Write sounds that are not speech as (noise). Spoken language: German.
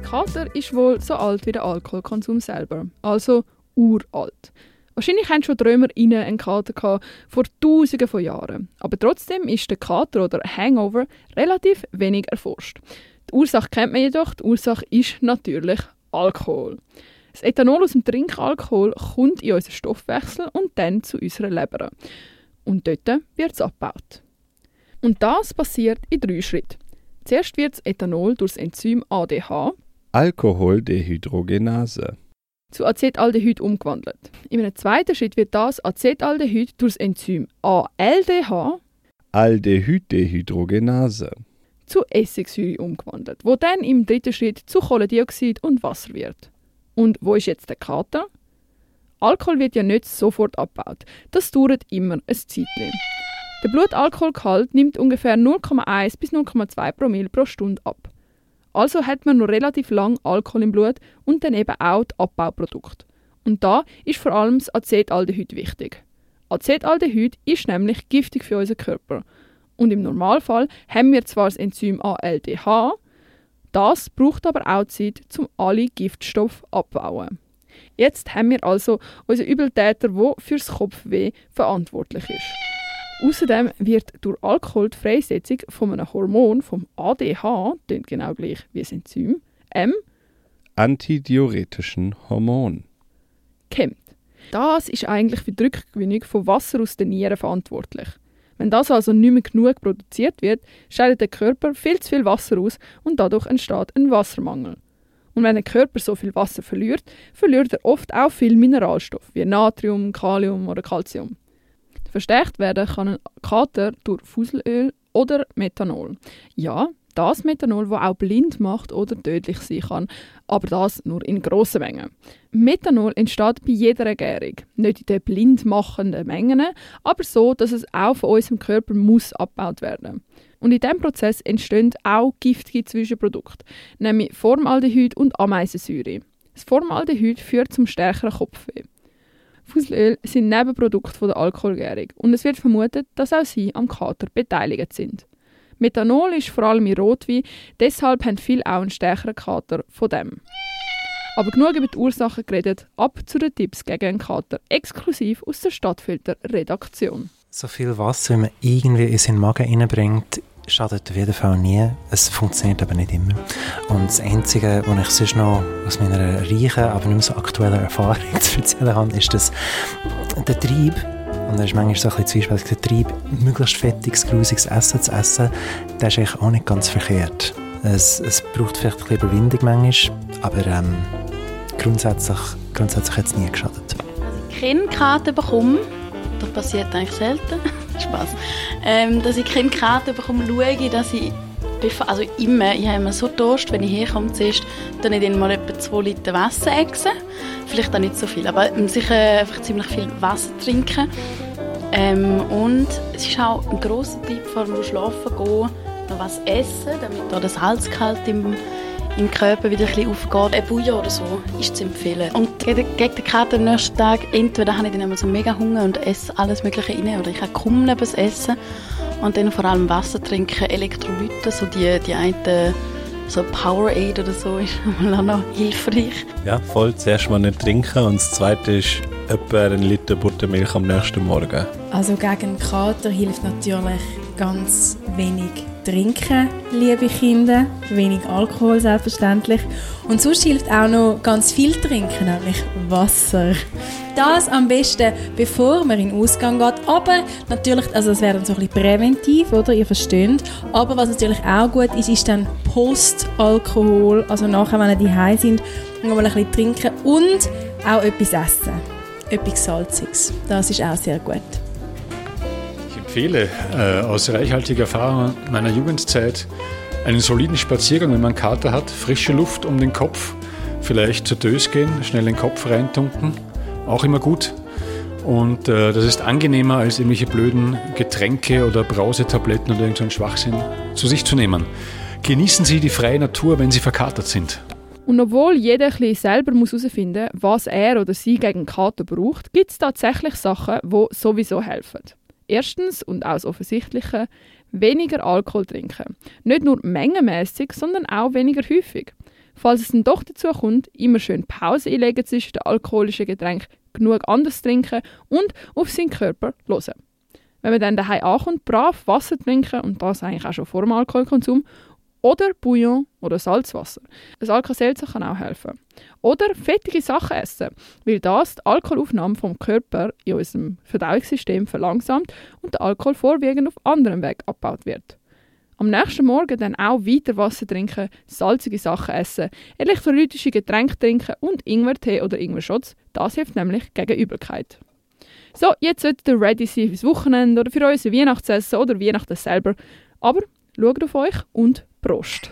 Kater ist wohl so alt wie der Alkoholkonsum selber, also uralt. Wahrscheinlich haben schon die einen Kater gehabt, vor tausenden von Jahren. Aber trotzdem ist der Kater oder Hangover relativ wenig erforscht. Die Ursache kennt man jedoch, die Ursache ist natürlich Alkohol. Das Ethanol aus dem Trinkalkohol kommt in unseren Stoffwechsel und dann zu unserer Leber. Und dort wird es abgebaut. Und das passiert in drei Schritten. Zuerst wird das Ethanol durch das Enzym ADH Alkoholdehydrogenase zu Acetaldehyd umgewandelt. In einem zweiten Schritt wird das Acetaldehyd durch das Enzym ALDH Aldehyddehydrogenase zu Essigsäure umgewandelt, wo dann im dritten Schritt zu Kohlendioxid und Wasser wird. Und wo ist jetzt der Kater? Alkohol wird ja nicht sofort abgebaut. Das dauert immer ein Zeitchen. Der Blutalkoholgehalt nimmt ungefähr 0,1 bis 0,2 Promille pro Stunde ab. Also hat man noch relativ lang Alkohol im Blut und dann eben auch die Abbauprodukte. Und da ist vor allem das Acetaldehyd wichtig. Acetaldehyd ist nämlich giftig für unseren Körper. Und im Normalfall haben wir zwar das Enzym ALDH, das braucht aber auch Zeit, um alle Giftstoffe abzubauen. Jetzt haben wir also unseren Übeltäter, der fürs Kopfweh verantwortlich ist. Außerdem wird durch Alkohol die Freisetzung von einem Hormon, vom ADH, klingt genau gleich wie das Enzym, M, Antidiuretischen Hormon. gehemmt. Das ist eigentlich für die Rückgewinnung von Wasser aus den Nieren verantwortlich. Wenn das also nicht mehr genug produziert wird, scheidet der Körper viel zu viel Wasser aus und dadurch entsteht ein Wassermangel. Und wenn der Körper so viel Wasser verliert, verliert er oft auch viel Mineralstoffe wie Natrium, Kalium oder Calcium. Verstärkt werden kann ein Kater durch Fuselöl oder Methanol. Ja, das Methanol, das auch blind macht oder tödlich sein kann, aber das nur in grossen Mengen. Methanol entsteht bei jeder Gärung, nicht in den blind machenden Mengen, aber so, dass es auch von unserem Körper muss abgebaut werden. Und in diesem Prozess entstehen auch giftige Zwischenprodukte, nämlich Formaldehyd und Ameisensäure. Das Formaldehyd führt zum stärkeren Kopfweh. Fuselöl sind Nebenprodukte der Alkoholgärung und es wird vermutet, dass auch sie am Kater beteiligt sind. Methanol ist vor allem in Rotwein, deshalb haben viele auch einen stärkeren Kater von dem. Aber genug über die Ursachen geredet, ab zu den Tipps gegen einen Kater, exklusiv aus der Stadtfilter-Redaktion. So viel Wasser, wie man irgendwie in seinen Magen reinbringt, schadet auf jeden Fall nie. Es funktioniert aber nicht immer. Und das Einzige, was ich sonst noch aus meiner reichen, aber nicht mehr so aktuellen Erfahrung (laughs) zu erzählen habe, ist, dass der Trieb, und das ist manchmal so ein bisschen zwiespältig, der Trieb, möglichst fettiges, grusiges Essen zu essen, der ist eigentlich auch nicht ganz verkehrt. Es, es braucht vielleicht ein bisschen Überwindung manchmal, aber ähm, grundsätzlich, grundsätzlich hat es nie geschadet. Kinderkarte bekomme, das passiert eigentlich selten, (laughs) Spaß. Ähm, dass ich Kinderkarte bekomme, schaue dass ich, also immer, ich habe immer so Durst, wenn ich herkomme zuerst, dann ich dann mal etwa 2 Liter Wasser essen. Vielleicht auch nicht so viel, aber ähm, sicher einfach ziemlich viel Wasser trinken. Ähm, und es ist auch ein grosser Tipp, vor dem Schlafen gehen, noch was essen, damit da das Halsgehalt im, im Körper wieder ein bisschen aufgeht. Ein Bouillon oder so ist zu empfehlen. Und gegen, gegen den Kater am nächsten Tag, entweder habe ich dann immer so mega Hunger und esse alles Mögliche rein, oder ich habe kaum das Essen. Und dann vor allem Wasser trinken, Elektrolyte, so die, die einen, so Powerade oder so, (laughs) ist auch noch hilfreich. Ja, voll. Zuerst mal nicht trinken und das zweite ist etwa einen Liter Buttermilch am nächsten Morgen. Also gegen Kater hilft natürlich ganz wenig trinken, liebe Kinder. Wenig Alkohol selbstverständlich. Und sonst hilft auch noch ganz viel trinken, nämlich Wasser. Das am besten, bevor man in den Ausgang geht. Aber natürlich, also das wäre dann so ein bisschen präventiv, oder? Ihr versteht. Aber was natürlich auch gut ist, ist dann Post-Alkohol. Also nachher, wenn ihr daheim sind, noch mal ein bisschen trinken und auch etwas essen. Etwas Salziges. Das ist auch sehr gut. Empfehle äh, aus reichhaltiger Erfahrung meiner Jugendzeit einen soliden Spaziergang, wenn man einen Kater hat, frische Luft um den Kopf, vielleicht zur Dös gehen, schnell den Kopf reintunken, auch immer gut. Und äh, das ist angenehmer, als irgendwelche blöden Getränke oder Brausetabletten oder irgendeinen Schwachsinn zu sich zu nehmen. Genießen Sie die freie Natur, wenn Sie verkatert sind. Und obwohl jeder ein bisschen selber herausfinden muss, was er oder sie gegen Kater braucht, gibt es tatsächlich Sachen, die sowieso helfen. Erstens, und auch das weniger Alkohol trinken. Nicht nur mengenmäßig, sondern auch weniger häufig. Falls es dann doch dazu kommt, immer schön Pause einlegen zwischen den alkoholischen Getränken, genug anders trinken und auf seinen Körper hören. Wenn man dann daheim ankommt, brav Wasser trinken und das eigentlich auch schon vor dem Alkoholkonsum oder Bouillon oder Salzwasser. Ein Alka-Seltzer kann auch helfen. Oder fettige Sachen essen, weil das die Alkoholaufnahme vom Körper in unserem Verdauungssystem verlangsamt und der Alkohol vorwiegend auf anderem Weg abgebaut wird. Am nächsten Morgen dann auch weiter Wasser trinken, salzige Sachen essen, elektrolytische Getränke trinken und Ingwertee oder Ingwer-Shots. Das hilft nämlich gegen Übelkeit. So, jetzt solltet ihr ready sein fürs Wochenende oder für unser Weihnachtsessen oder Weihnachten selber. Aber schaut auf euch und Prost!